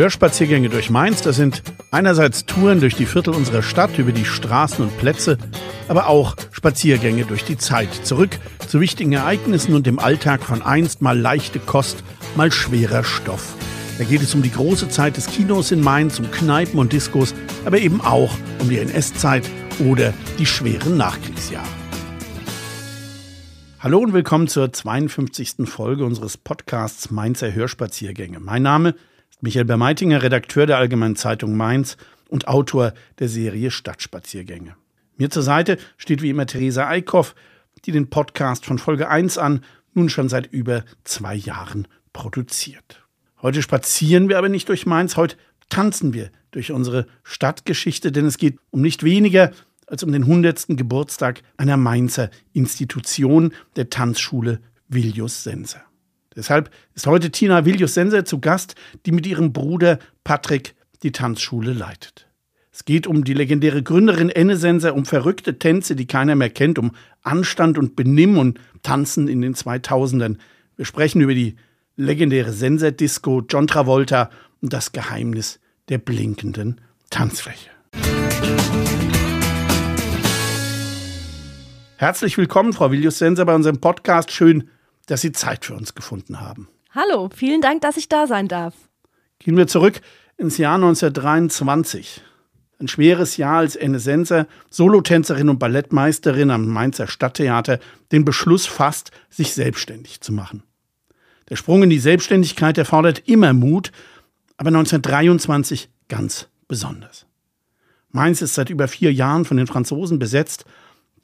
Hörspaziergänge durch Mainz, das sind einerseits Touren durch die Viertel unserer Stadt, über die Straßen und Plätze, aber auch Spaziergänge durch die Zeit, zurück zu wichtigen Ereignissen und dem Alltag von einst mal leichte Kost, mal schwerer Stoff. Da geht es um die große Zeit des Kinos in Mainz, um Kneipen und Diskos, aber eben auch um die NS-Zeit oder die schweren Nachkriegsjahre. Hallo und willkommen zur 52. Folge unseres Podcasts Mainzer Hörspaziergänge. Mein Name ist Michael Bermeitinger, Redakteur der Allgemeinen Zeitung Mainz und Autor der Serie Stadtspaziergänge. Mir zur Seite steht wie immer Theresa Eickhoff, die den Podcast von Folge 1 an nun schon seit über zwei Jahren produziert. Heute spazieren wir aber nicht durch Mainz, heute tanzen wir durch unsere Stadtgeschichte, denn es geht um nicht weniger als um den 100. Geburtstag einer Mainzer Institution, der Tanzschule Viljus Senser. Deshalb ist heute Tina Viljus Senser zu Gast, die mit ihrem Bruder Patrick die Tanzschule leitet. Es geht um die legendäre Gründerin Enne Senser, um verrückte Tänze, die keiner mehr kennt, um Anstand und Benimm und Tanzen in den 2000ern. Wir sprechen über die legendäre Senser-Disco, John Travolta und das Geheimnis der blinkenden Tanzfläche. Herzlich willkommen, Frau Vilius Senser, bei unserem Podcast. Schön, dass Sie Zeit für uns gefunden haben. Hallo, vielen Dank, dass ich da sein darf. Gehen wir zurück ins Jahr 1923. Ein schweres Jahr als Enne Senser, Solotänzerin und Ballettmeisterin am Mainzer Stadttheater, den Beschluss fasst, sich selbstständig zu machen. Der Sprung in die Selbstständigkeit erfordert immer Mut, aber 1923 ganz besonders. Mainz ist seit über vier Jahren von den Franzosen besetzt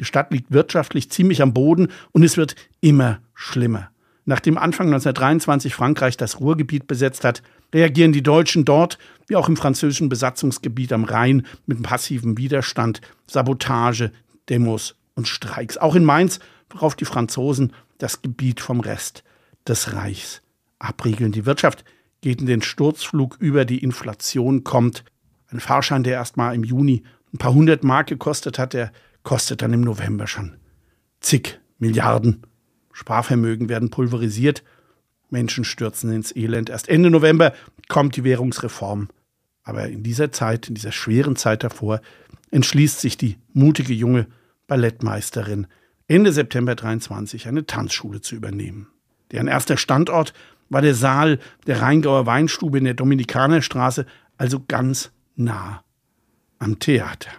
die Stadt liegt wirtschaftlich ziemlich am Boden und es wird immer schlimmer. Nachdem Anfang 1923 Frankreich das Ruhrgebiet besetzt hat, reagieren die Deutschen dort, wie auch im französischen Besatzungsgebiet am Rhein, mit passivem Widerstand, Sabotage, Demos und Streiks. Auch in Mainz, worauf die Franzosen das Gebiet vom Rest des Reichs abriegeln. Die Wirtschaft geht in den Sturzflug über, die Inflation kommt. Ein Fahrschein, der erst mal im Juni ein paar hundert Mark gekostet hat, der kostet dann im November schon zig Milliarden. Sparvermögen werden pulverisiert, Menschen stürzen ins Elend. Erst Ende November kommt die Währungsreform. Aber in dieser Zeit, in dieser schweren Zeit davor, entschließt sich die mutige junge Ballettmeisterin, Ende September 23 eine Tanzschule zu übernehmen. Deren erster Standort war der Saal der Rheingauer Weinstube in der Dominikanerstraße, also ganz nah am Theater.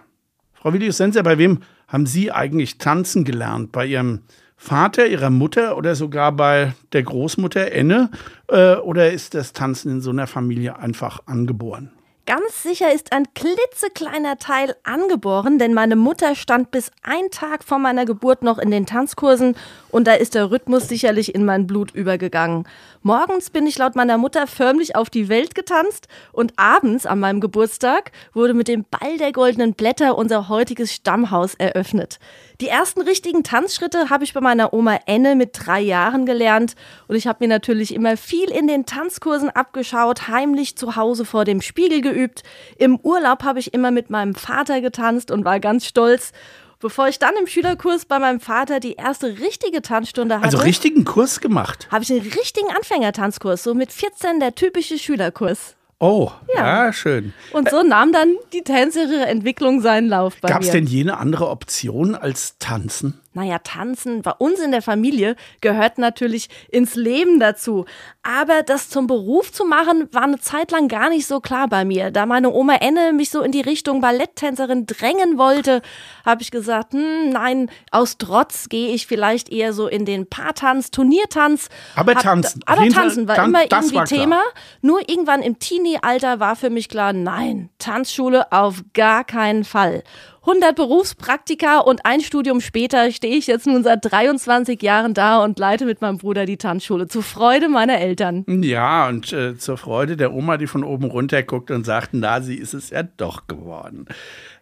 Frau Willius Senser, bei wem haben Sie eigentlich tanzen gelernt? Bei Ihrem Vater, Ihrer Mutter oder sogar bei der Großmutter Enne? Äh, oder ist das Tanzen in so einer Familie einfach angeboren? Ganz sicher ist ein klitzekleiner Teil angeboren, denn meine Mutter stand bis ein Tag vor meiner Geburt noch in den Tanzkursen und da ist der Rhythmus sicherlich in mein Blut übergegangen. Morgens bin ich laut meiner Mutter förmlich auf die Welt getanzt und abends an meinem Geburtstag wurde mit dem Ball der goldenen Blätter unser heutiges Stammhaus eröffnet. Die ersten richtigen Tanzschritte habe ich bei meiner Oma Enne mit drei Jahren gelernt und ich habe mir natürlich immer viel in den Tanzkursen abgeschaut, heimlich zu Hause vor dem Spiegel geübt. Im Urlaub habe ich immer mit meinem Vater getanzt und war ganz stolz. Bevor ich dann im Schülerkurs bei meinem Vater die erste richtige Tanzstunde hatte. Also richtigen Kurs gemacht? Habe ich einen richtigen Anfängertanzkurs, so mit 14 der typische Schülerkurs. Oh, ja. ja. schön. Und so nahm dann die tänzerische Entwicklung seinen Lauf bei Gab's mir. Gab es denn jene andere Option als Tanzen? Naja, tanzen bei uns in der Familie gehört natürlich ins Leben dazu. Aber das zum Beruf zu machen, war eine Zeit lang gar nicht so klar bei mir. Da meine Oma Enne mich so in die Richtung Balletttänzerin drängen wollte, habe ich gesagt, hm, nein, aus Trotz gehe ich vielleicht eher so in den Paartanz, Turniertanz. Aber Hab, tanzen. Aber tanzen war immer irgendwie Thema. Nur irgendwann im Teenie-Alter war für mich klar, nein, Tanzschule auf gar keinen Fall. 100 Berufspraktika und ein Studium später stehe ich jetzt nun seit 23 Jahren da und leite mit meinem Bruder die Tanzschule. Zur Freude meiner Eltern. Ja, und äh, zur Freude der Oma, die von oben runter guckt und sagt, na, sie ist es ja doch geworden.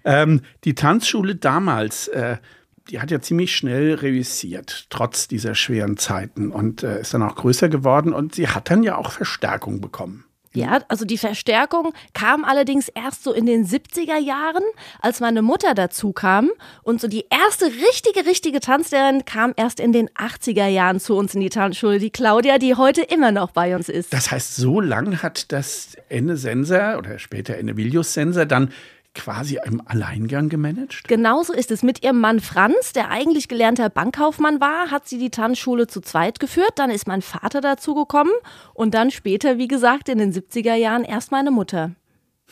Ähm, die Tanzschule damals, äh, die hat ja ziemlich schnell reüssiert, trotz dieser schweren Zeiten und äh, ist dann auch größer geworden und sie hat dann ja auch Verstärkung bekommen. Ja, also die Verstärkung kam allerdings erst so in den 70er Jahren, als meine Mutter dazu kam. Und so die erste richtige, richtige Tanzlehrerin kam erst in den 80er Jahren zu uns in die Tanzschule, die Claudia, die heute immer noch bei uns ist. Das heißt, so lang hat das Enne Senser oder später Enne Vilius Senser dann quasi im Alleingang gemanagt? Genauso ist es. Mit ihrem Mann Franz, der eigentlich gelernter Bankkaufmann war, hat sie die Tanzschule zu zweit geführt. Dann ist mein Vater dazugekommen und dann später, wie gesagt, in den 70er Jahren erst meine Mutter.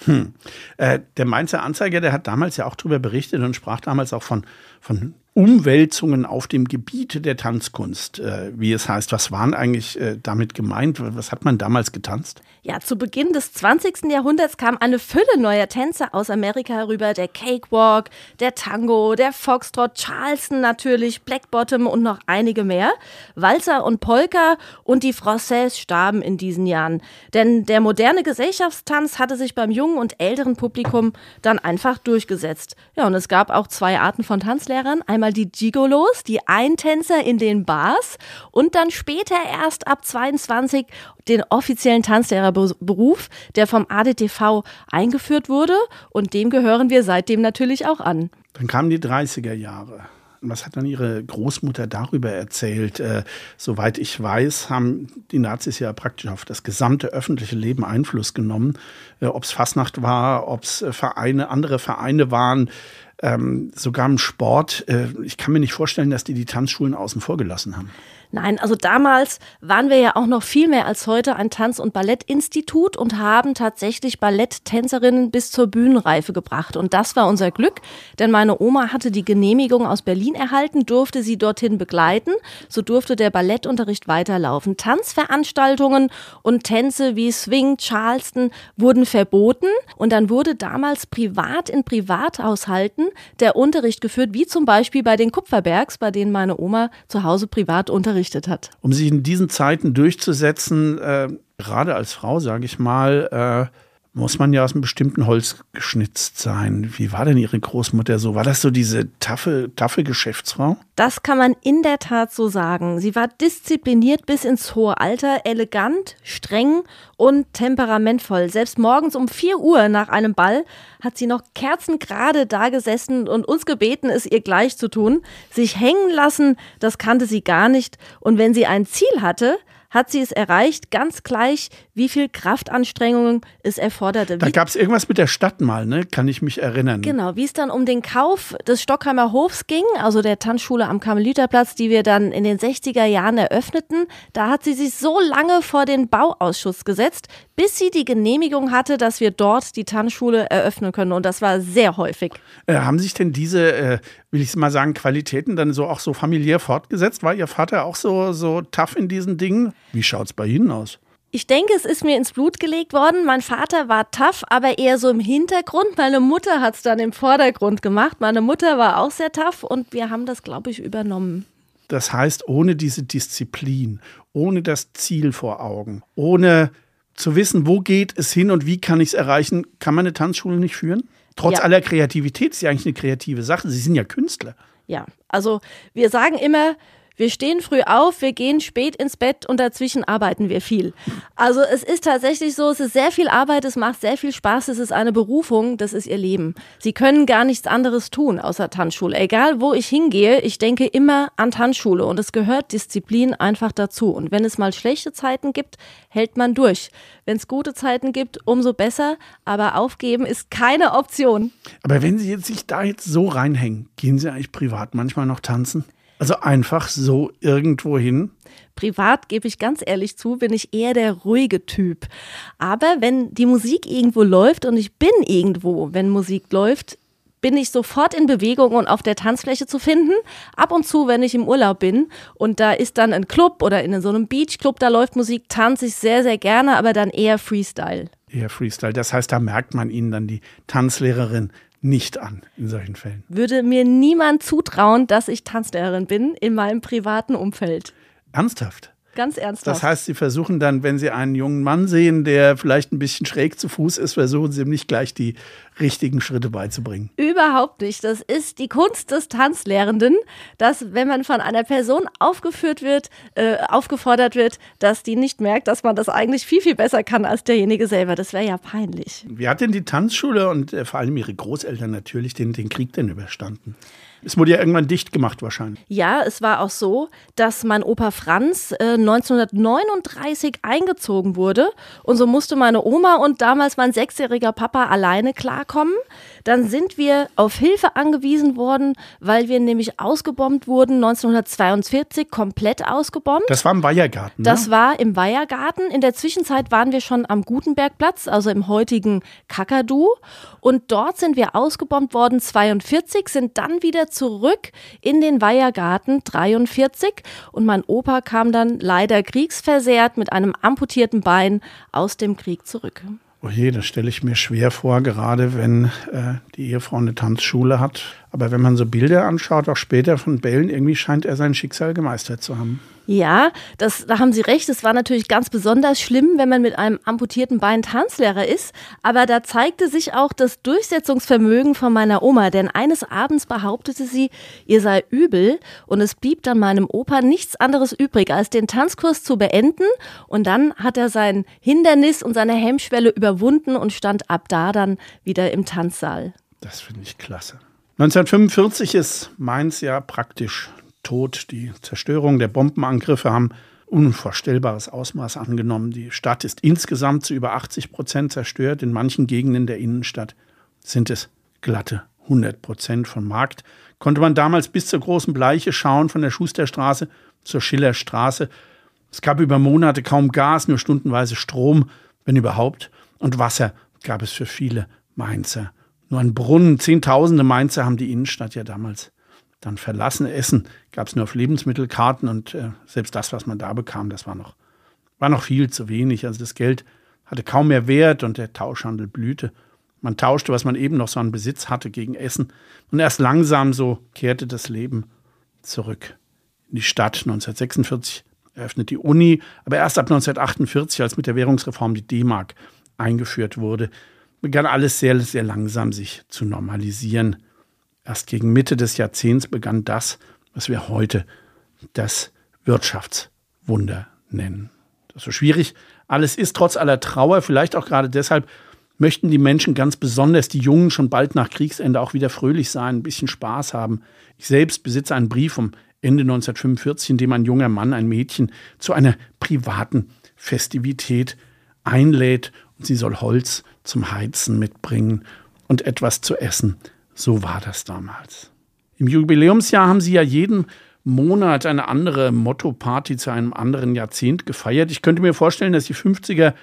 Hm. Äh, der Mainzer Anzeiger, der hat damals ja auch darüber berichtet und sprach damals auch von, von Umwälzungen auf dem Gebiet der Tanzkunst, äh, wie es heißt. Was waren eigentlich äh, damit gemeint? Was hat man damals getanzt? Ja, zu Beginn des 20. Jahrhunderts kam eine Fülle neuer Tänze aus Amerika herüber. Der Cakewalk, der Tango, der Foxtrot, Charleston natürlich, Black Bottom und noch einige mehr. Walzer und Polka und die Française starben in diesen Jahren. Denn der moderne Gesellschaftstanz hatte sich beim jungen und älteren Publikum dann einfach durchgesetzt. Ja, und es gab auch zwei Arten von Tanzlehrern. Einmal die Gigolos, die Eintänzer in den Bars und dann später erst ab 22 den offiziellen Tanzlehrerberuf, der vom ADTV eingeführt wurde und dem gehören wir seitdem natürlich auch an. Dann kamen die 30er Jahre. Was hat dann Ihre Großmutter darüber erzählt? Äh, soweit ich weiß, haben die Nazis ja praktisch auf das gesamte öffentliche Leben Einfluss genommen. Äh, ob es Fasnacht war, ob es äh, Vereine, andere Vereine waren ähm, sogar im Sport. Äh, ich kann mir nicht vorstellen, dass die die Tanzschulen außen vor gelassen haben. Nein, also damals waren wir ja auch noch viel mehr als heute ein Tanz- und Ballettinstitut und haben tatsächlich Balletttänzerinnen bis zur Bühnenreife gebracht. Und das war unser Glück, denn meine Oma hatte die Genehmigung aus Berlin erhalten, durfte sie dorthin begleiten. So durfte der Ballettunterricht weiterlaufen. Tanzveranstaltungen und Tänze wie Swing, Charleston wurden verboten. Und dann wurde damals privat in Privathaushalten der Unterricht geführt, wie zum Beispiel bei den Kupferbergs, bei denen meine Oma zu Hause privat unterrichtet unterrichtet hat. Um sich in diesen Zeiten durchzusetzen, äh, gerade als Frau, sage ich mal, äh, muss man ja aus einem bestimmten Holz geschnitzt sein. Wie war denn Ihre Großmutter so? War das so diese taffe, taffe Geschäftsfrau? Das kann man in der Tat so sagen. Sie war diszipliniert bis ins hohe Alter, elegant, streng und temperamentvoll. Selbst morgens um 4 Uhr nach einem Ball hat sie noch kerzengerade da gesessen und uns gebeten, es ihr gleich zu tun. Sich hängen lassen, das kannte sie gar nicht. Und wenn sie ein Ziel hatte, hat sie es erreicht, ganz gleich, wie viel Kraftanstrengungen es erforderte. Da gab es irgendwas mit der Stadt mal, ne? Kann ich mich erinnern. Genau, wie es dann um den Kauf des Stockheimer Hofs ging, also der Tanzschule am Karmeliterplatz, die wir dann in den 60er Jahren eröffneten. Da hat sie sich so lange vor den Bauausschuss gesetzt, bis sie die Genehmigung hatte, dass wir dort die Tanzschule eröffnen können. Und das war sehr häufig. Äh, haben sich denn diese, äh, will ich mal sagen, Qualitäten dann so auch so familiär fortgesetzt? War Ihr Vater auch so, so tough in diesen Dingen? Wie schaut es bei Ihnen aus? Ich denke, es ist mir ins Blut gelegt worden. Mein Vater war tough, aber eher so im Hintergrund. Meine Mutter hat es dann im Vordergrund gemacht. Meine Mutter war auch sehr tough und wir haben das, glaube ich, übernommen. Das heißt, ohne diese Disziplin, ohne das Ziel vor Augen, ohne zu wissen, wo geht es hin und wie kann ich es erreichen, kann man eine Tanzschule nicht führen? Trotz ja. aller Kreativität ist ja eigentlich eine kreative Sache. Sie sind ja Künstler. Ja, also wir sagen immer, wir stehen früh auf, wir gehen spät ins Bett und dazwischen arbeiten wir viel. Also es ist tatsächlich so, es ist sehr viel Arbeit, es macht sehr viel Spaß, es ist eine Berufung, das ist ihr Leben. Sie können gar nichts anderes tun außer Tanzschule. Egal wo ich hingehe, ich denke immer an Tanzschule und es gehört Disziplin einfach dazu. Und wenn es mal schlechte Zeiten gibt, hält man durch. Wenn es gute Zeiten gibt, umso besser, aber aufgeben ist keine Option. Aber wenn Sie jetzt sich da jetzt so reinhängen, gehen Sie eigentlich privat manchmal noch tanzen? Also einfach so irgendwo hin? Privat gebe ich ganz ehrlich zu, bin ich eher der ruhige Typ. Aber wenn die Musik irgendwo läuft und ich bin irgendwo, wenn Musik läuft, bin ich sofort in Bewegung und auf der Tanzfläche zu finden. Ab und zu, wenn ich im Urlaub bin und da ist dann ein Club oder in so einem Beachclub, da läuft Musik, tanze ich sehr, sehr gerne, aber dann eher Freestyle. Eher Freestyle. Das heißt, da merkt man Ihnen dann die Tanzlehrerin nicht an in solchen Fällen. Würde mir niemand zutrauen, dass ich Tanzlehrerin bin in meinem privaten Umfeld. Ernsthaft? Ganz ernsthaft. Das heißt, Sie versuchen dann, wenn Sie einen jungen Mann sehen, der vielleicht ein bisschen schräg zu Fuß ist, versuchen Sie ihm nicht gleich die richtigen Schritte beizubringen. Überhaupt nicht. Das ist die Kunst des Tanzlehrenden, dass wenn man von einer Person aufgeführt wird, äh, aufgefordert wird, dass die nicht merkt, dass man das eigentlich viel, viel besser kann als derjenige selber. Das wäre ja peinlich. Wie hat denn die Tanzschule und äh, vor allem Ihre Großeltern natürlich den, den Krieg denn überstanden? Es wurde ja irgendwann dicht gemacht wahrscheinlich. Ja, es war auch so, dass mein Opa Franz äh, 1939 eingezogen wurde und so musste meine Oma und damals mein sechsjähriger Papa alleine klarkommen. Dann sind wir auf Hilfe angewiesen worden, weil wir nämlich ausgebombt wurden 1942, komplett ausgebombt. Das war im Weihergarten. Ne? Das war im Weihergarten. In der Zwischenzeit waren wir schon am Gutenbergplatz, also im heutigen Kakadu. Und dort sind wir ausgebombt worden 42, sind dann wieder zurück in den Weihergarten 43 und mein Opa kam dann leider kriegsversehrt mit einem amputierten Bein aus dem Krieg zurück. Oh je, das stelle ich mir schwer vor, gerade wenn äh, die Ehefrau eine Tanzschule hat. Aber wenn man so Bilder anschaut, auch später von Bällen, irgendwie scheint er sein Schicksal gemeistert zu haben. Ja, das, da haben Sie recht. Es war natürlich ganz besonders schlimm, wenn man mit einem amputierten Bein Tanzlehrer ist. Aber da zeigte sich auch das Durchsetzungsvermögen von meiner Oma. Denn eines Abends behauptete sie, ihr sei übel. Und es blieb dann meinem Opa nichts anderes übrig, als den Tanzkurs zu beenden. Und dann hat er sein Hindernis und seine Hemmschwelle überwunden und stand ab da dann wieder im Tanzsaal. Das finde ich klasse. 1945 ist Mainz ja praktisch tot. Die Zerstörung der Bombenangriffe haben unvorstellbares Ausmaß angenommen. Die Stadt ist insgesamt zu über 80 Prozent zerstört. In manchen Gegenden der Innenstadt sind es glatte 100 Prozent von Markt. Konnte man damals bis zur großen Bleiche schauen, von der Schusterstraße zur Schillerstraße. Es gab über Monate kaum Gas, nur stundenweise Strom, wenn überhaupt. Und Wasser gab es für viele Mainzer. Nur ein Brunnen. Zehntausende Mainzer haben die Innenstadt ja damals dann verlassen. Essen gab es nur auf Lebensmittelkarten und äh, selbst das, was man da bekam, das war noch, war noch viel zu wenig. Also das Geld hatte kaum mehr Wert und der Tauschhandel blühte. Man tauschte, was man eben noch so an Besitz hatte, gegen Essen. Und erst langsam so kehrte das Leben zurück in die Stadt. 1946 eröffnet die Uni, aber erst ab 1948, als mit der Währungsreform die D-Mark eingeführt wurde, begann alles sehr, sehr langsam sich zu normalisieren. Erst gegen Mitte des Jahrzehnts begann das, was wir heute das Wirtschaftswunder nennen. Das ist so schwierig alles ist, trotz aller Trauer, vielleicht auch gerade deshalb, möchten die Menschen ganz besonders, die Jungen, schon bald nach Kriegsende auch wieder fröhlich sein, ein bisschen Spaß haben. Ich selbst besitze einen Brief vom Ende 1945, in dem ein junger Mann ein Mädchen zu einer privaten Festivität einlädt und sie soll Holz zum Heizen mitbringen und etwas zu essen. So war das damals. Im Jubiläumsjahr haben sie ja jeden Monat eine andere Motto-Party zu einem anderen Jahrzehnt gefeiert. Ich könnte mir vorstellen, dass die 50er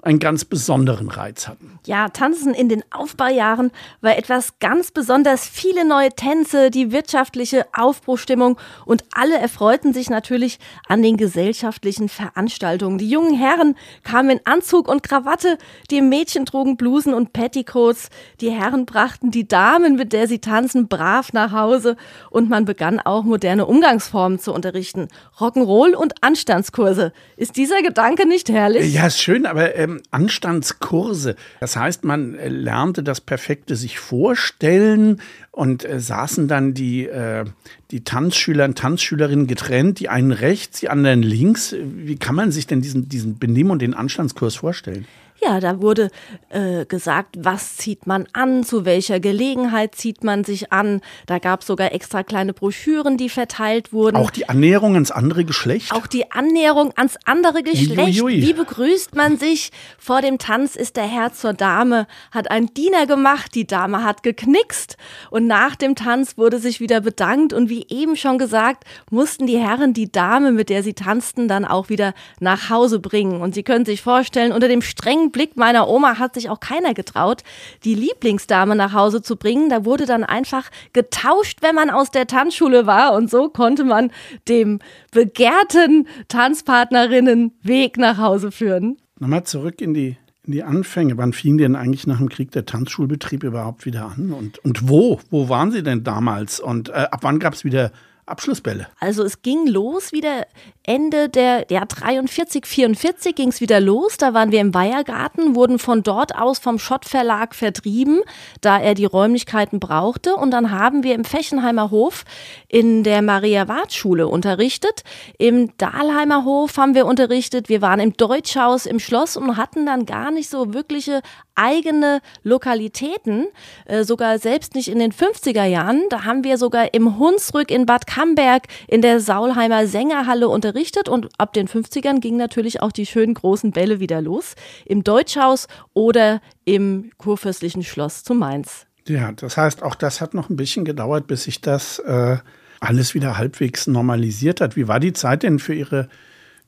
einen ganz besonderen Reiz hatten. Ja, Tanzen in den Aufbaujahren war etwas ganz besonders. Viele neue Tänze, die wirtschaftliche Aufbruchstimmung und alle erfreuten sich natürlich an den gesellschaftlichen Veranstaltungen. Die jungen Herren kamen in Anzug und Krawatte, die Mädchen trugen Blusen und Petticoats, die Herren brachten die Damen, mit der sie tanzen, brav nach Hause und man begann auch moderne Umgangsformen zu unterrichten. Rock'n'Roll und Anstandskurse. Ist dieser Gedanke nicht herrlich? Ja, ist schön, aber äh, ähm, Anstandskurse. Das heißt, man äh, lernte das perfekte sich vorstellen und äh, saßen dann die, äh, die Tanzschüler und Tanzschülerinnen getrennt, die einen rechts, die anderen links. Wie kann man sich denn diesen, diesen Benimm- und den Anstandskurs vorstellen? Ja, da wurde äh, gesagt, was zieht man an, zu welcher Gelegenheit zieht man sich an. Da gab es sogar extra kleine Broschüren, die verteilt wurden. Auch die Annäherung ans andere Geschlecht? Auch die Annäherung ans andere Geschlecht. Uiuiui. Wie begrüßt man sich? Vor dem Tanz ist der Herr zur Dame, hat ein Diener gemacht, die Dame hat geknickst und nach dem Tanz wurde sich wieder bedankt und wie eben schon gesagt, mussten die Herren die Dame, mit der sie tanzten, dann auch wieder nach Hause bringen. Und Sie können sich vorstellen, unter dem strengen Blick meiner Oma hat sich auch keiner getraut, die Lieblingsdame nach Hause zu bringen. Da wurde dann einfach getauscht, wenn man aus der Tanzschule war. Und so konnte man dem begehrten Tanzpartnerinnen Weg nach Hause führen. Nochmal zurück in die, in die Anfänge. Wann fing denn eigentlich nach dem Krieg der Tanzschulbetrieb überhaupt wieder an? Und, und wo? Wo waren Sie denn damals? Und äh, ab wann gab es wieder Abschlussbälle? Also es ging los wieder Ende der ja, 43, 44 ging es wieder los. Da waren wir im Weihergarten, wurden von dort aus vom Schott Verlag vertrieben, da er die Räumlichkeiten brauchte. Und dann haben wir im Fechenheimer Hof in der Maria-Wart-Schule unterrichtet. Im Dahlheimer Hof haben wir unterrichtet. Wir waren im Deutschhaus im Schloss und hatten dann gar nicht so wirkliche eigene Lokalitäten, äh, sogar selbst nicht in den 50er Jahren. Da haben wir sogar im Hunsrück in Bad Camberg in der Saulheimer Sängerhalle unterrichtet und ab den 50ern gingen natürlich auch die schönen großen Bälle wieder los. Im Deutschhaus oder im Kurfürstlichen Schloss zu Mainz. Ja, das heißt, auch das hat noch ein bisschen gedauert, bis sich das äh, alles wieder halbwegs normalisiert hat. Wie war die Zeit denn für Ihre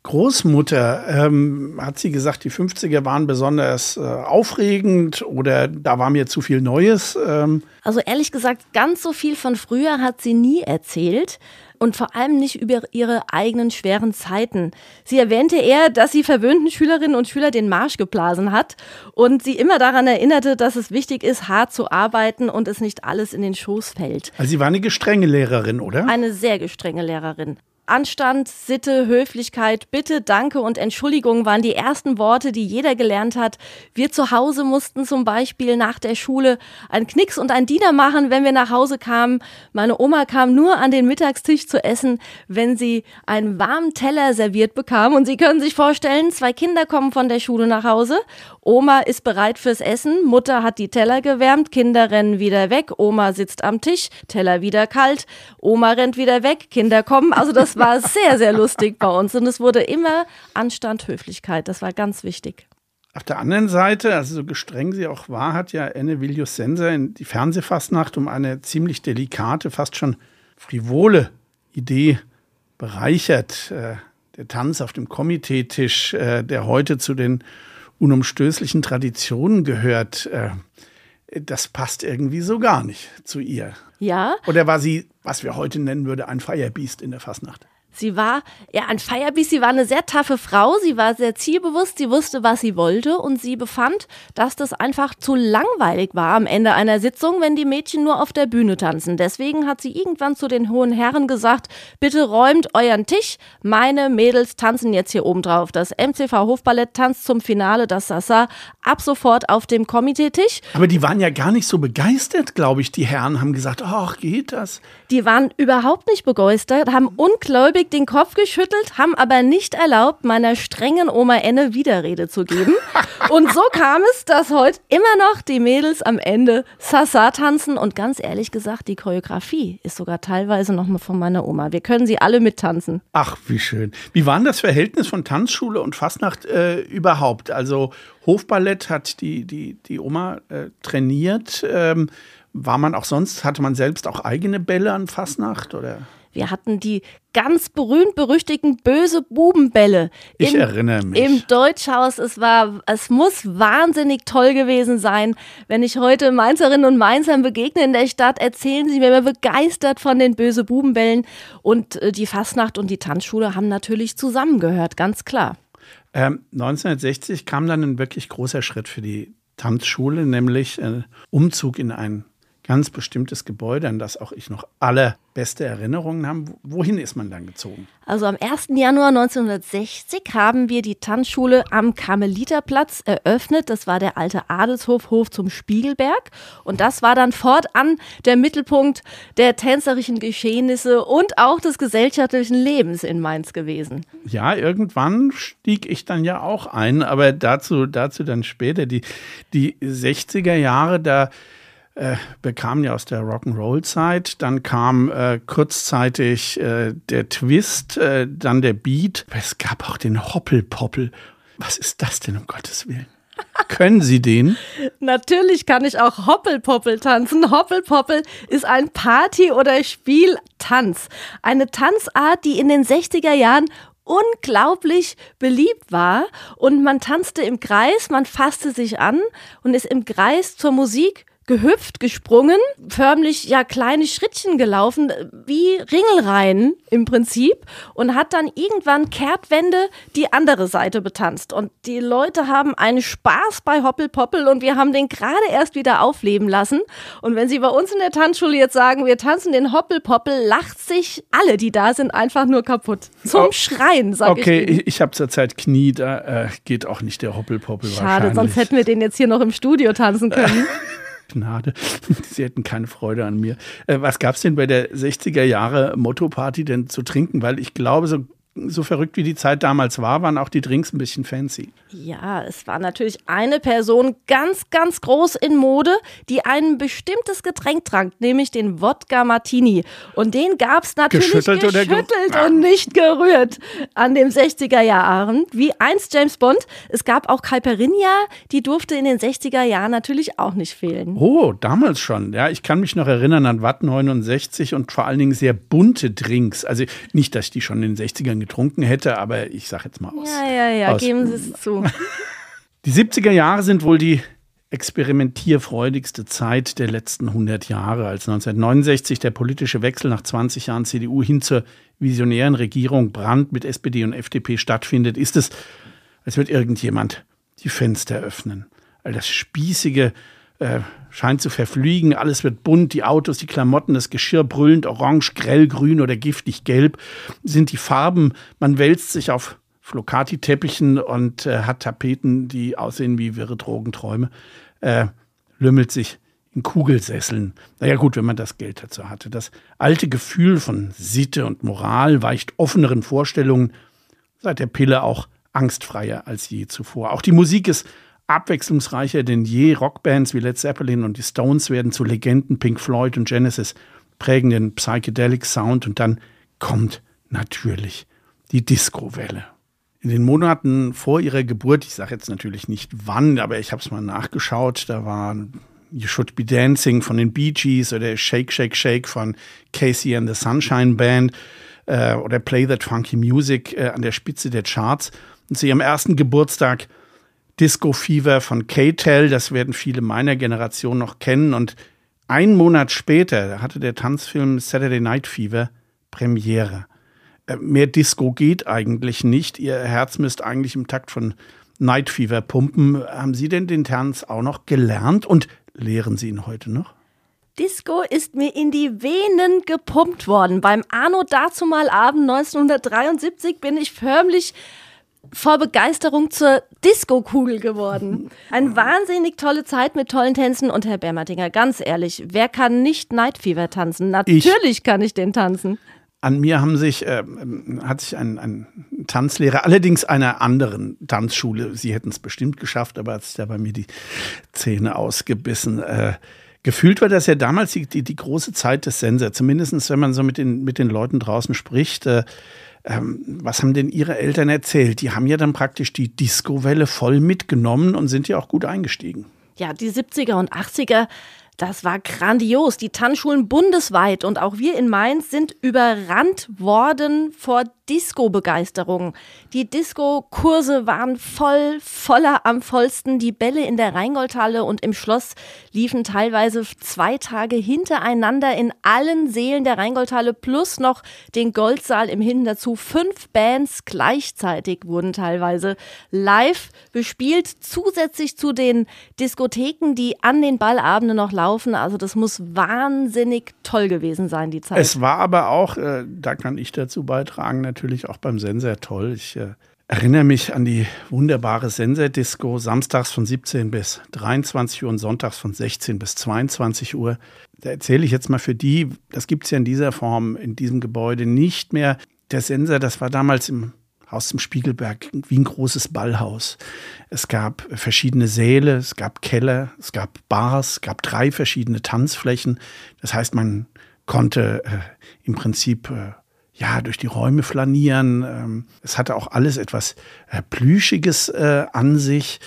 Großmutter, ähm, hat sie gesagt, die 50er waren besonders äh, aufregend oder da war mir zu viel Neues? Ähm. Also ehrlich gesagt, ganz so viel von früher hat sie nie erzählt und vor allem nicht über ihre eigenen schweren Zeiten. Sie erwähnte eher, dass sie verwöhnten Schülerinnen und Schüler den Marsch geblasen hat und sie immer daran erinnerte, dass es wichtig ist, hart zu arbeiten und es nicht alles in den Schoß fällt. Also sie war eine gestrenge Lehrerin, oder? Eine sehr gestrenge Lehrerin. Anstand, Sitte, Höflichkeit, Bitte, Danke und Entschuldigung waren die ersten Worte, die jeder gelernt hat. Wir zu Hause mussten zum Beispiel nach der Schule einen Knicks und ein Diener machen, wenn wir nach Hause kamen. Meine Oma kam nur an den Mittagstisch zu essen, wenn sie einen warmen Teller serviert bekam. Und Sie können sich vorstellen, zwei Kinder kommen von der Schule nach Hause. Oma ist bereit fürs Essen, Mutter hat die Teller gewärmt, Kinder rennen wieder weg, Oma sitzt am Tisch, Teller wieder kalt, Oma rennt wieder weg, Kinder kommen. Also das war sehr, sehr lustig bei uns. Und es wurde immer Anstand, Höflichkeit. Das war ganz wichtig. Auf der anderen Seite, also so gestreng sie auch war, hat ja Enne Vilius Senser in die Fernsehfastnacht um eine ziemlich delikate, fast schon frivole Idee bereichert. Äh, der Tanz auf dem Komiteetisch, äh, der heute zu den unumstößlichen Traditionen gehört. Äh, das passt irgendwie so gar nicht zu ihr. Ja. Oder war sie, was wir heute nennen würde, ein Firebeast in der Fastnacht? Sie war ja ein Firebeast, sie war eine sehr taffe Frau, sie war sehr zielbewusst, sie wusste, was sie wollte und sie befand, dass das einfach zu langweilig war am Ende einer Sitzung, wenn die Mädchen nur auf der Bühne tanzen. Deswegen hat sie irgendwann zu den hohen Herren gesagt, bitte räumt euren Tisch, meine Mädels tanzen jetzt hier oben drauf. Das MCV Hofballett tanzt zum Finale das Sasa ab sofort auf dem Komiteetisch. Aber die waren ja gar nicht so begeistert, glaube ich. Die Herren haben gesagt, ach, geht das? Die waren überhaupt nicht begeistert, haben ungläubig ungläubig den Kopf geschüttelt, haben aber nicht erlaubt, meiner strengen Oma Enne Widerrede zu geben. Und so kam es, dass heute immer noch die Mädels am Ende Sasa tanzen. Und ganz ehrlich gesagt, die Choreografie ist sogar teilweise noch mal von meiner Oma. Wir können sie alle mittanzen. Ach, wie schön. Wie war denn das Verhältnis von Tanzschule und Fastnacht äh, überhaupt? Also Hofballett hat die, die, die Oma äh, trainiert. Ähm, war man auch sonst, hatte man selbst auch eigene Bälle an Fastnacht oder? Wir hatten die ganz berühmt-berüchtigten böse Bubenbälle. Ich erinnere mich. Im Deutschhaus. Es war, es muss wahnsinnig toll gewesen sein. Wenn ich heute Mainzerinnen und Mainzern begegne in der Stadt, erzählen sie mir immer begeistert von den böse Bubenbällen. Und äh, die Fastnacht und die Tanzschule haben natürlich zusammengehört, ganz klar. Ähm, 1960 kam dann ein wirklich großer Schritt für die Tanzschule, nämlich ein Umzug in ein ganz bestimmtes Gebäude, an das auch ich noch allerbeste Erinnerungen habe. Wohin ist man dann gezogen? Also am 1. Januar 1960 haben wir die Tanzschule am Karmeliterplatz eröffnet. Das war der alte Adelshof, Hof zum Spiegelberg. Und das war dann fortan der Mittelpunkt der tänzerischen Geschehnisse und auch des gesellschaftlichen Lebens in Mainz gewesen. Ja, irgendwann stieg ich dann ja auch ein, aber dazu, dazu dann später. Die, die 60er Jahre, da äh, bekamen ja aus der Rock'n'Roll-Zeit. Dann kam äh, kurzzeitig äh, der Twist, äh, dann der Beat. Es gab auch den Hoppelpoppel. Was ist das denn, um Gottes Willen? Können Sie den? Natürlich kann ich auch Hoppelpoppel tanzen. Hoppelpoppel ist ein Party- oder Spieltanz. Eine Tanzart, die in den 60er Jahren unglaublich beliebt war und man tanzte im Kreis, man fasste sich an und ist im Kreis zur Musik gehüpft, gesprungen, förmlich ja kleine Schrittchen gelaufen, wie Ringelreihen im Prinzip und hat dann irgendwann Kehrtwende die andere Seite betanzt. Und die Leute haben einen Spaß bei Hoppelpoppel und wir haben den gerade erst wieder aufleben lassen. Und wenn Sie bei uns in der Tanzschule jetzt sagen, wir tanzen den Hoppelpoppel, lacht sich alle, die da sind, einfach nur kaputt. Zum oh, Schreien, sag okay, ich. Okay, ich habe zurzeit Knie, da äh, geht auch nicht der Hoppelpoppel Schade, sonst hätten wir den jetzt hier noch im Studio tanzen können. Gnade. Sie hätten keine Freude an mir. Äh, was gab es denn bei der 60er Jahre Motto-Party denn zu trinken? Weil ich glaube, so so verrückt wie die Zeit damals war, waren auch die Drinks ein bisschen fancy. Ja, es war natürlich eine Person ganz, ganz groß in Mode, die ein bestimmtes Getränk trank, nämlich den Wodka Martini. Und den gab es natürlich geschüttelt, geschüttelt ge und nicht gerührt an den 60er Jahren. Wie einst James Bond. Es gab auch Caipirinha, die durfte in den 60er Jahren natürlich auch nicht fehlen. Oh, damals schon. Ja, ich kann mich noch erinnern an Watt 69 und vor allen Dingen sehr bunte Drinks. Also nicht, dass ich die schon in den 60ern getrunken hätte, aber ich sage jetzt mal aus. Ja, ja, ja, aus, geben Sie es zu. Die 70er Jahre sind wohl die experimentierfreudigste Zeit der letzten 100 Jahre. Als 1969 der politische Wechsel nach 20 Jahren CDU hin zur visionären Regierung Brandt mit SPD und FDP stattfindet, ist es, als wird irgendjemand die Fenster öffnen. All das Spießige äh, scheint zu verfliegen. Alles wird bunt, die Autos, die Klamotten, das Geschirr brüllend orange, grell, grün oder giftig gelb sind die Farben. Man wälzt sich auf Flocati-Teppichen und äh, hat Tapeten, die aussehen wie wirre Drogenträume. Äh, lümmelt sich in Kugelsesseln. Naja gut, wenn man das Geld dazu hatte. Das alte Gefühl von Sitte und Moral weicht offeneren Vorstellungen seit der Pille auch angstfreier als je zuvor. Auch die Musik ist abwechslungsreicher denn je. Rockbands wie Led Zeppelin und die Stones werden zu Legenden. Pink Floyd und Genesis prägen den Psychedelic Sound und dann kommt natürlich die Disco-Welle. In den Monaten vor ihrer Geburt, ich sage jetzt natürlich nicht wann, aber ich habe es mal nachgeschaut, da war You Should Be Dancing von den Bee Gees oder Shake, Shake, Shake von Casey and the Sunshine Band äh, oder Play That Funky Music äh, an der Spitze der Charts. Und zu ihrem ersten Geburtstag Disco Fever von K-Tel, das werden viele meiner Generation noch kennen. Und einen Monat später hatte der Tanzfilm Saturday Night Fever Premiere. Äh, mehr Disco geht eigentlich nicht. Ihr Herz müsste eigentlich im Takt von Night Fever pumpen. Haben Sie denn den Tanz auch noch gelernt und lehren Sie ihn heute noch? Disco ist mir in die Venen gepumpt worden. Beim Arno dazumal Abend 1973 bin ich förmlich vor Begeisterung zur Disco-Kugel geworden. Eine wahnsinnig tolle Zeit mit tollen Tänzen und Herr Bermatinger, ganz ehrlich, wer kann nicht Night Fever tanzen? Natürlich ich. kann ich den tanzen. An mir haben sich, äh, hat sich ein, ein Tanzlehrer, allerdings einer anderen Tanzschule, sie hätten es bestimmt geschafft, aber hat sich da bei mir die Zähne ausgebissen. Äh, gefühlt war das ja damals die, die, die große Zeit des Sensor, zumindest wenn man so mit den, mit den Leuten draußen spricht. Äh, ähm, was haben denn Ihre Eltern erzählt? Die haben ja dann praktisch die Disco-Welle voll mitgenommen und sind ja auch gut eingestiegen. Ja, die 70er und 80er, das war grandios. Die Tanzschulen bundesweit und auch wir in Mainz sind überrannt worden vor Disco-Begeisterung. Die Disco-Kurse waren voll, voller am vollsten. Die Bälle in der Rheingoldhalle und im Schloss liefen teilweise zwei Tage hintereinander in allen Seelen der Rheingoldhalle plus noch den Goldsaal im Hin dazu. Fünf Bands gleichzeitig wurden teilweise live bespielt, zusätzlich zu den Diskotheken, die an den Ballabenden noch laufen. Also das muss wahnsinnig toll gewesen sein, die Zeit. Es war aber auch, äh, da kann ich dazu beitragen, natürlich natürlich auch beim Sensor toll. Ich äh, erinnere mich an die wunderbare Sensor-Disco, samstags von 17 bis 23 Uhr und sonntags von 16 bis 22 Uhr. Da erzähle ich jetzt mal für die, das gibt es ja in dieser Form, in diesem Gebäude nicht mehr. Der Sensor, das war damals im Haus zum Spiegelberg wie ein großes Ballhaus. Es gab verschiedene Säle, es gab Keller, es gab Bars, es gab drei verschiedene Tanzflächen. Das heißt, man konnte äh, im Prinzip äh, ja, durch die Räume flanieren. Ähm, es hatte auch alles etwas äh, Plüschiges äh, an sich.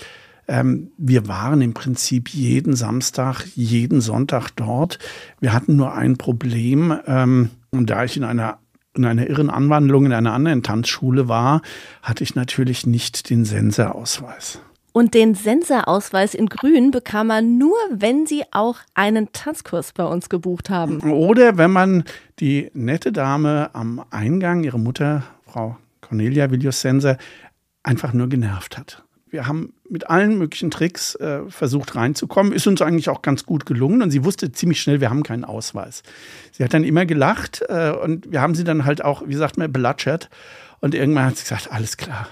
Ähm, wir waren im Prinzip jeden Samstag, jeden Sonntag dort. Wir hatten nur ein Problem. Ähm, und da ich in einer in einer irren Anwandlung in einer anderen Tanzschule war, hatte ich natürlich nicht den Sensorausweis. Und den Senserausweis in Grün bekam man nur, wenn sie auch einen Tanzkurs bei uns gebucht haben. Oder wenn man die nette Dame am Eingang, ihre Mutter, Frau Cornelia Villius Senser, einfach nur genervt hat. Wir haben mit allen möglichen Tricks äh, versucht reinzukommen. Ist uns eigentlich auch ganz gut gelungen. Und sie wusste ziemlich schnell, wir haben keinen Ausweis. Sie hat dann immer gelacht äh, und wir haben sie dann halt auch, wie sagt man, belatschert. Und irgendwann hat sie gesagt, alles klar,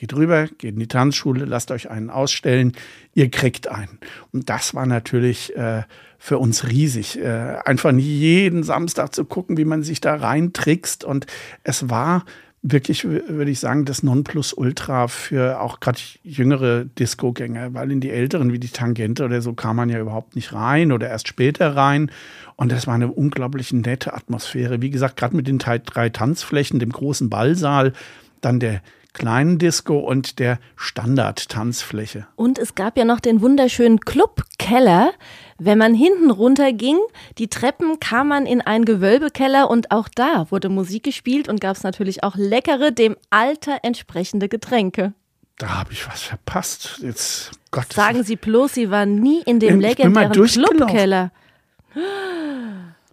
geht rüber, geht in die Tanzschule, lasst euch einen ausstellen, ihr kriegt einen. Und das war natürlich äh, für uns riesig. Äh, einfach jeden Samstag zu gucken, wie man sich da reintrickst. Und es war wirklich, würde ich sagen, das Nonplusultra für auch gerade jüngere Disco-Gänger, weil in die älteren wie die Tangente oder so kam man ja überhaupt nicht rein oder erst später rein. Und das war eine unglaublich nette Atmosphäre. Wie gesagt, gerade mit den drei Tanzflächen, dem großen Ballsaal, dann der kleinen Disco und der Standard-Tanzfläche. Und es gab ja noch den wunderschönen Clubkeller. Wenn man hinten runter ging, die Treppen kam man in einen Gewölbekeller und auch da wurde Musik gespielt und gab es natürlich auch leckere, dem Alter entsprechende Getränke. Da habe ich was verpasst. Jetzt Gott. Sagen Sie bloß, Sie waren nie in dem legendären Clubkeller.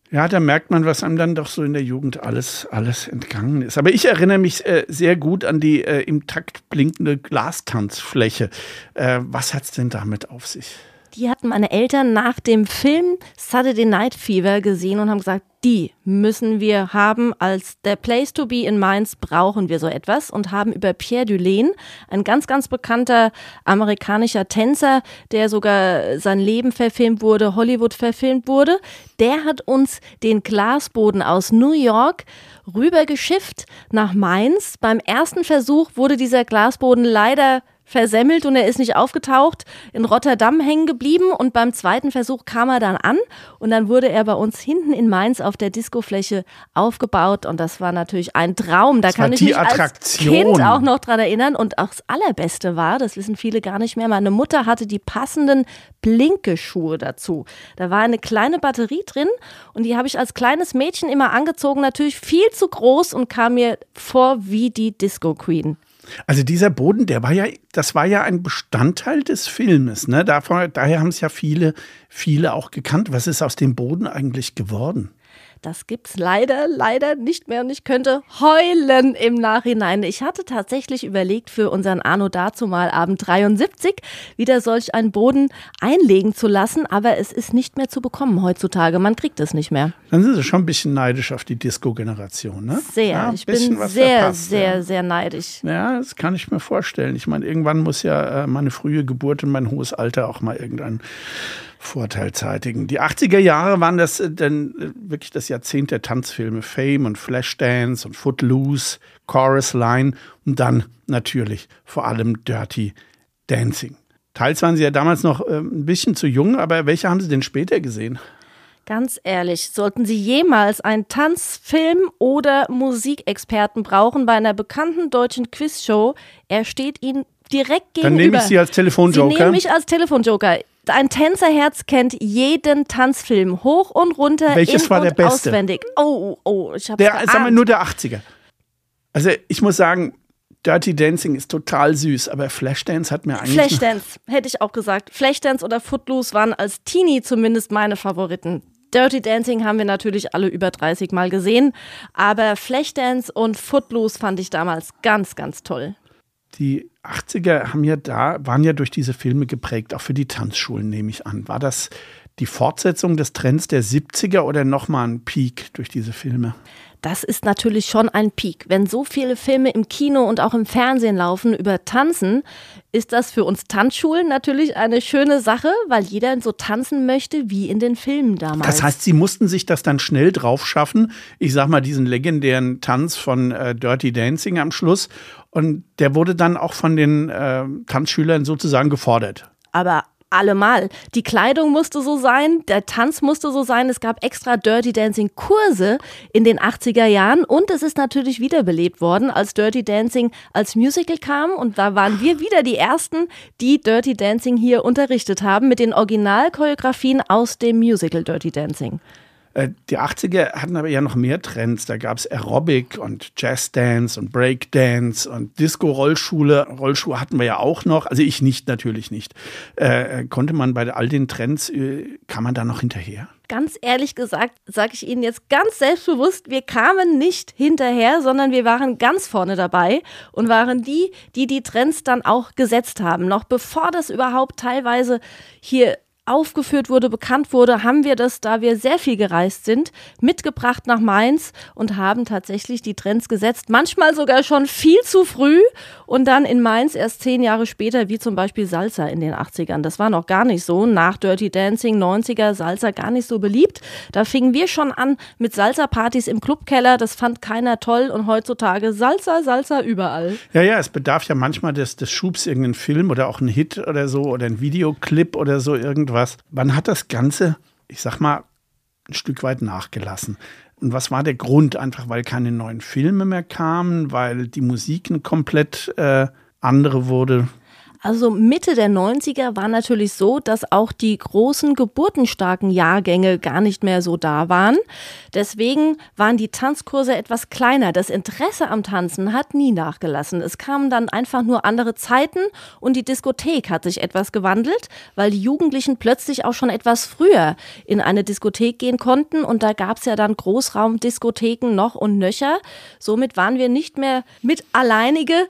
Ja, da merkt man, was einem dann doch so in der Jugend alles, alles entgangen ist. Aber ich erinnere mich äh, sehr gut an die äh, im Takt blinkende Glastanzfläche. Äh, was es denn damit auf sich? Die hatten meine Eltern nach dem Film Saturday Night Fever gesehen und haben gesagt, die müssen wir haben. Als der Place to be in Mainz brauchen wir so etwas und haben über Pierre Dulaine, ein ganz, ganz bekannter amerikanischer Tänzer, der sogar sein Leben verfilmt wurde, Hollywood verfilmt wurde, der hat uns den Glasboden aus New York rübergeschifft nach Mainz. Beim ersten Versuch wurde dieser Glasboden leider versemmelt und er ist nicht aufgetaucht, in Rotterdam hängen geblieben und beim zweiten Versuch kam er dann an und dann wurde er bei uns hinten in Mainz auf der Discofläche aufgebaut und das war natürlich ein Traum. Da das kann ich mich Attraktion. als Kind auch noch dran erinnern und auch das Allerbeste war, das wissen viele gar nicht mehr, meine Mutter hatte die passenden Blinkeschuhe dazu. Da war eine kleine Batterie drin und die habe ich als kleines Mädchen immer angezogen, natürlich viel zu groß und kam mir vor wie die Disco Queen. Also dieser Boden, der war ja, das war ja ein Bestandteil des Filmes. Ne? Davon, daher haben es ja viele, viele auch gekannt. Was ist aus dem Boden eigentlich geworden? Das gibt's leider, leider nicht mehr und ich könnte heulen im Nachhinein. Ich hatte tatsächlich überlegt, für unseren Arno dazu mal Abend 73 wieder solch einen Boden einlegen zu lassen, aber es ist nicht mehr zu bekommen heutzutage. Man kriegt es nicht mehr. Dann sind Sie schon ein bisschen neidisch auf die Disco-Generation, ne? Sehr. Ja, ich bin sehr, verpasst, sehr, ja. sehr neidisch. Ja, das kann ich mir vorstellen. Ich meine, irgendwann muss ja äh, meine frühe Geburt und mein hohes Alter auch mal irgendein Vorteil zeitigen. Die 80er Jahre waren das äh, dann äh, wirklich das Jahrzehnt der Tanzfilme. Fame und Flashdance und Footloose, Chorus Line und dann natürlich vor allem Dirty Dancing. Teils waren sie ja damals noch äh, ein bisschen zu jung, aber welche haben sie denn später gesehen? Ganz ehrlich, sollten Sie jemals einen Tanzfilm oder Musikexperten brauchen bei einer bekannten deutschen Quizshow, er steht Ihnen direkt gegenüber. Dann nehme ich Sie als Telefonjoker. Sie nehmen mich als Telefonjoker. Ein Tänzerherz kennt jeden Tanzfilm hoch und runter. Welches in war der beste? Auswendig. Oh, oh, ich habe Der, sagen wir nur der 80er. Also ich muss sagen, Dirty Dancing ist total süß, aber Flashdance hat mir eigentlich. Flashdance, hätte ich auch gesagt. Flashdance oder Footloose waren als Teenie zumindest meine Favoriten. Dirty Dancing haben wir natürlich alle über 30 Mal gesehen, aber Flashdance und Footloose fand ich damals ganz, ganz toll die 80er haben ja da, waren ja durch diese Filme geprägt, auch für die Tanzschulen, nehme ich an. War das die Fortsetzung des Trends der 70er oder nochmal ein Peak durch diese Filme? Das ist natürlich schon ein Peak. Wenn so viele Filme im Kino und auch im Fernsehen laufen über Tanzen, ist das für uns Tanzschulen natürlich eine schöne Sache, weil jeder so tanzen möchte wie in den Filmen damals. Das heißt, sie mussten sich das dann schnell drauf schaffen. Ich sag mal diesen legendären Tanz von äh, Dirty Dancing am Schluss und der wurde dann auch von den äh, Tanzschülern sozusagen gefordert. Aber allemal. Die Kleidung musste so sein, der Tanz musste so sein. Es gab extra Dirty Dancing Kurse in den 80er Jahren und es ist natürlich wiederbelebt worden, als Dirty Dancing als Musical kam und da waren wir wieder die ersten, die Dirty Dancing hier unterrichtet haben mit den Originalchoreografien aus dem Musical Dirty Dancing. Äh, die 80er hatten aber ja noch mehr Trends. Da gab es Aerobic und Jazzdance und Breakdance und Disco-Rollschule. Rollschuhe hatten wir ja auch noch. Also ich nicht, natürlich nicht. Äh, konnte man bei all den Trends, äh, kann man da noch hinterher? ganz ehrlich gesagt, sage ich Ihnen jetzt ganz selbstbewusst, wir kamen nicht hinterher, sondern wir waren ganz vorne dabei und waren die, die die Trends dann auch gesetzt haben. Noch bevor das überhaupt teilweise hier aufgeführt wurde, bekannt wurde, haben wir das, da wir sehr viel gereist sind, mitgebracht nach Mainz und haben tatsächlich die Trends gesetzt. Manchmal sogar schon viel zu früh und dann in Mainz erst zehn Jahre später, wie zum Beispiel Salsa in den 80ern. Das war noch gar nicht so. Nach Dirty Dancing, 90er, Salsa gar nicht so beliebt. Da fingen wir schon an mit Salsa-Partys im Clubkeller. Das fand keiner toll und heutzutage Salsa, Salsa überall. Ja, ja, es bedarf ja manchmal des, des Schubs irgendeinen Film oder auch einen Hit oder so oder ein Videoclip oder so irgendwas was. Wann hat das Ganze, ich sag mal, ein Stück weit nachgelassen? Und was war der Grund? Einfach weil keine neuen Filme mehr kamen, weil die Musik eine komplett äh, andere wurde. Also Mitte der 90er war natürlich so, dass auch die großen geburtenstarken Jahrgänge gar nicht mehr so da waren. Deswegen waren die Tanzkurse etwas kleiner. Das Interesse am Tanzen hat nie nachgelassen. Es kamen dann einfach nur andere Zeiten und die Diskothek hat sich etwas gewandelt, weil die Jugendlichen plötzlich auch schon etwas früher in eine Diskothek gehen konnten und da gab es ja dann Großraumdiskotheken noch und nöcher. Somit waren wir nicht mehr mit alleinige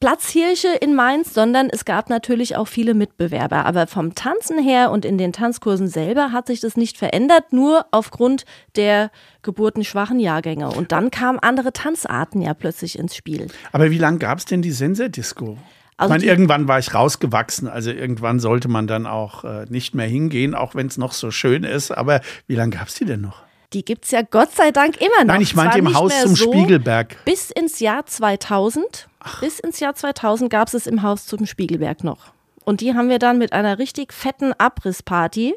Platzhirsche in Mainz, sondern es gab natürlich auch viele Mitbewerber. Aber vom Tanzen her und in den Tanzkursen selber hat sich das nicht verändert, nur aufgrund der geburtenschwachen Jahrgänge. Und dann kamen andere Tanzarten ja plötzlich ins Spiel. Aber wie lange gab es denn die Sensordisco? Also ich meine, irgendwann war ich rausgewachsen, also irgendwann sollte man dann auch äh, nicht mehr hingehen, auch wenn es noch so schön ist. Aber wie lange gab es die denn noch? Die gibt es ja Gott sei Dank immer noch. Nein, ich meinte im Haus zum so, Spiegelberg. Bis ins Jahr 2000 Ach. Bis ins Jahr 2000 gab es es im Haus zum Spiegelberg noch. Und die haben wir dann mit einer richtig fetten Abrissparty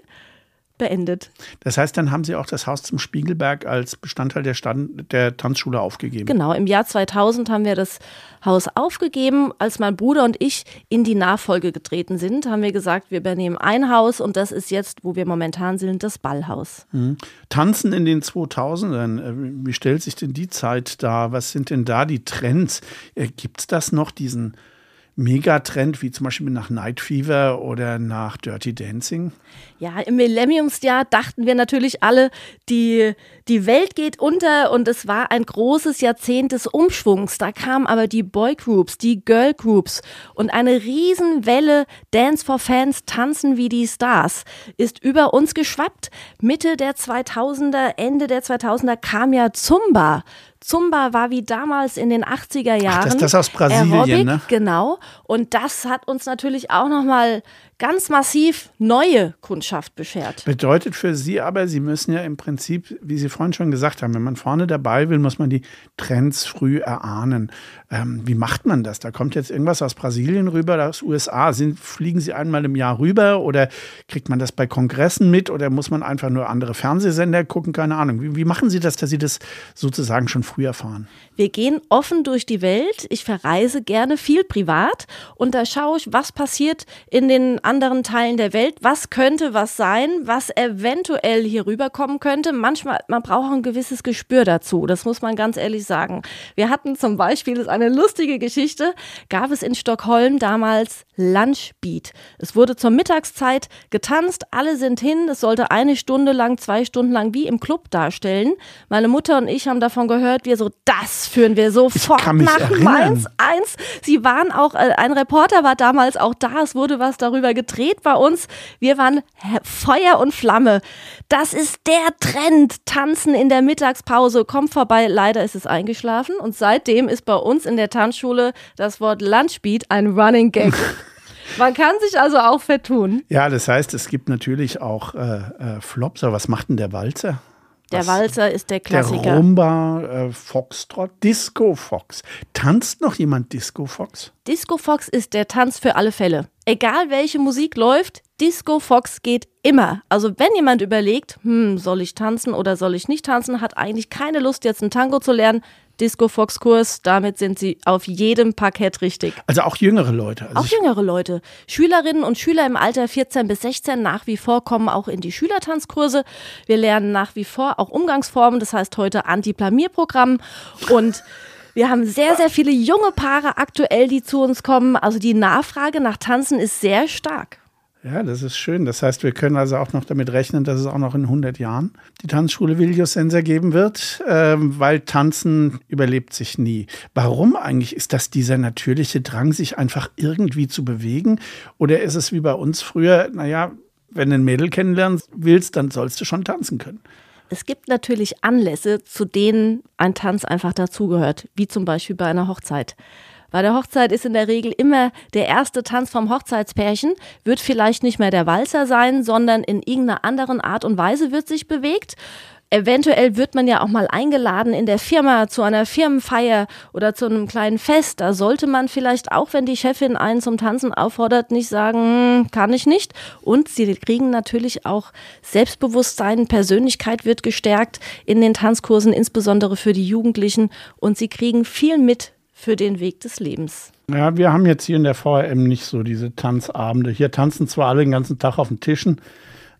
beendet. Das heißt, dann haben Sie auch das Haus zum Spiegelberg als Bestandteil der, Stand, der Tanzschule aufgegeben? Genau, im Jahr 2000 haben wir das Haus aufgegeben. Als mein Bruder und ich in die Nachfolge getreten sind, haben wir gesagt, wir übernehmen ein Haus und das ist jetzt, wo wir momentan sind, das Ballhaus. Mhm. Tanzen in den 2000ern, äh, wie stellt sich denn die Zeit dar? Was sind denn da die Trends? Äh, Gibt es das noch, diesen Megatrend, wie zum Beispiel nach Night Fever oder nach Dirty Dancing? Ja, im Millenniumsjahr dachten wir natürlich alle, die, die Welt geht unter und es war ein großes Jahrzehnt des Umschwungs. Da kamen aber die Boygroups, die Girlgroups und eine Riesenwelle Dance for Fans, Tanzen wie die Stars ist über uns geschwappt. Mitte der 2000er, Ende der 2000er kam ja Zumba. Zumba war wie damals in den 80er Jahren. Ach, das ist das aus Brasilien, Aerobic, ne? Genau. Und das hat uns natürlich auch nochmal ganz massiv neue Kundschaft beschert. Bedeutet für Sie aber, Sie müssen ja im Prinzip, wie Sie vorhin schon gesagt haben, wenn man vorne dabei will, muss man die Trends früh erahnen. Ähm, wie macht man das? Da kommt jetzt irgendwas aus Brasilien rüber, aus USA. Sind, fliegen Sie einmal im Jahr rüber oder kriegt man das bei Kongressen mit oder muss man einfach nur andere Fernsehsender gucken? Keine Ahnung. Wie, wie machen Sie das, dass Sie das sozusagen schon früh erfahren? Wir gehen offen durch die Welt. Ich verreise gerne viel privat und da schaue ich, was passiert in den anderen Teilen der Welt. Was könnte was sein, was eventuell hier rüberkommen könnte? Manchmal, man braucht ein gewisses Gespür dazu. Das muss man ganz ehrlich sagen. Wir hatten zum Beispiel, das ist eine lustige Geschichte, gab es in Stockholm damals Lunchbeat. Es wurde zur Mittagszeit getanzt, alle sind hin. Es sollte eine Stunde lang, zwei Stunden lang wie im Club darstellen. Meine Mutter und ich haben davon gehört, wir so, das führen wir sofort nach erinnern. Mainz 1. Sie waren auch, äh, ein Reporter war damals auch da, es wurde was darüber gedreht bei uns. Wir waren Feuer und Flamme. Das ist der Trend, tanzen in der Mittagspause, kommt vorbei. Leider ist es eingeschlafen und seitdem ist bei uns in der Tanzschule das Wort Lunchbeat ein Running Gag. Man kann sich also auch vertun. Ja, das heißt, es gibt natürlich auch äh, äh, Flops. Aber was macht denn der Walzer? Der Walzer ist der Klassiker. Der Rumba, äh, Foxtrot, Disco Fox. Tanzt noch jemand Disco Fox? Disco Fox ist der Tanz für alle Fälle. Egal welche Musik läuft, Disco Fox geht immer. Also wenn jemand überlegt, hm, soll ich tanzen oder soll ich nicht tanzen, hat eigentlich keine Lust jetzt ein Tango zu lernen, Disco-Fox-Kurs. Damit sind Sie auf jedem Parkett richtig. Also auch jüngere Leute. Also auch jüngere Leute. Schülerinnen und Schüler im Alter 14 bis 16 nach wie vor kommen auch in die Schülertanzkurse. Wir lernen nach wie vor auch Umgangsformen, das heißt heute Anti-Blamierprogramm und wir haben sehr, sehr viele junge Paare aktuell, die zu uns kommen. Also die Nachfrage nach Tanzen ist sehr stark. Ja, das ist schön. Das heißt, wir können also auch noch damit rechnen, dass es auch noch in 100 Jahren die Tanzschule Vilius Sensor geben wird, ähm, weil Tanzen überlebt sich nie. Warum eigentlich? Ist das dieser natürliche Drang, sich einfach irgendwie zu bewegen? Oder ist es wie bei uns früher, naja, wenn du ein Mädel kennenlernen willst, dann sollst du schon tanzen können? Es gibt natürlich Anlässe, zu denen ein Tanz einfach dazugehört, wie zum Beispiel bei einer Hochzeit. Bei der Hochzeit ist in der Regel immer der erste Tanz vom Hochzeitspärchen, wird vielleicht nicht mehr der Walzer sein, sondern in irgendeiner anderen Art und Weise wird sich bewegt. Eventuell wird man ja auch mal eingeladen in der Firma zu einer Firmenfeier oder zu einem kleinen Fest. Da sollte man vielleicht auch, wenn die Chefin einen zum Tanzen auffordert, nicht sagen, hm, kann ich nicht. Und sie kriegen natürlich auch Selbstbewusstsein, Persönlichkeit wird gestärkt in den Tanzkursen, insbesondere für die Jugendlichen. Und sie kriegen viel mit für den Weg des Lebens. Ja, wir haben jetzt hier in der VRM nicht so diese Tanzabende. Hier tanzen zwar alle den ganzen Tag auf den Tischen,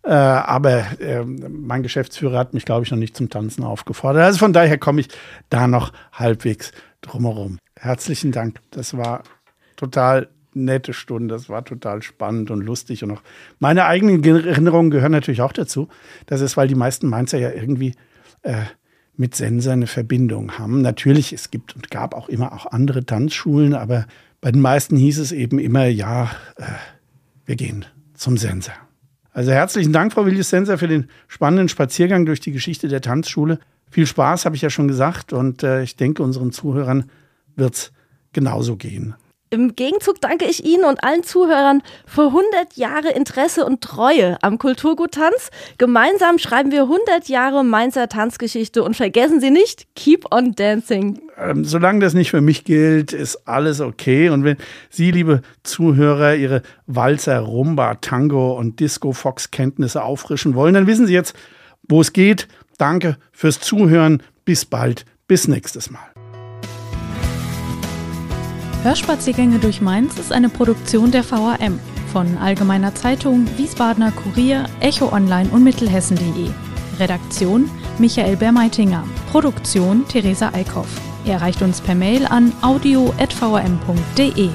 äh, aber äh, mein Geschäftsführer hat mich, glaube ich, noch nicht zum Tanzen aufgefordert. Also von daher komme ich da noch halbwegs drumherum. Herzlichen Dank. Das war total nette Stunde. Das war total spannend und lustig. Und auch meine eigenen Erinnerungen gehören natürlich auch dazu. Das ist, weil die meisten Mainzer ja irgendwie äh, mit Sensor eine Verbindung haben. Natürlich, es gibt und gab auch immer auch andere Tanzschulen, aber bei den meisten hieß es eben immer, ja, äh, wir gehen zum Sensor. Also herzlichen Dank, Frau Willius Sensor, für den spannenden Spaziergang durch die Geschichte der Tanzschule. Viel Spaß, habe ich ja schon gesagt, und äh, ich denke, unseren Zuhörern wird es genauso gehen. Im Gegenzug danke ich Ihnen und allen Zuhörern für 100 Jahre Interesse und Treue am Kulturgut Tanz. Gemeinsam schreiben wir 100 Jahre Mainzer Tanzgeschichte und vergessen Sie nicht, keep on dancing. Ähm, solange das nicht für mich gilt, ist alles okay. Und wenn Sie, liebe Zuhörer, Ihre Walzer, Rumba, Tango und Disco-Fox-Kenntnisse auffrischen wollen, dann wissen Sie jetzt, wo es geht. Danke fürs Zuhören. Bis bald. Bis nächstes Mal. Hörspaziergänge durch Mainz ist eine Produktion der VAM von Allgemeiner Zeitung, Wiesbadener Kurier, Echo Online und Mittelhessen.de. Redaktion Michael Bermeitinger. Produktion Theresa Eickhoff. Erreicht uns per Mail an audio.vam.de.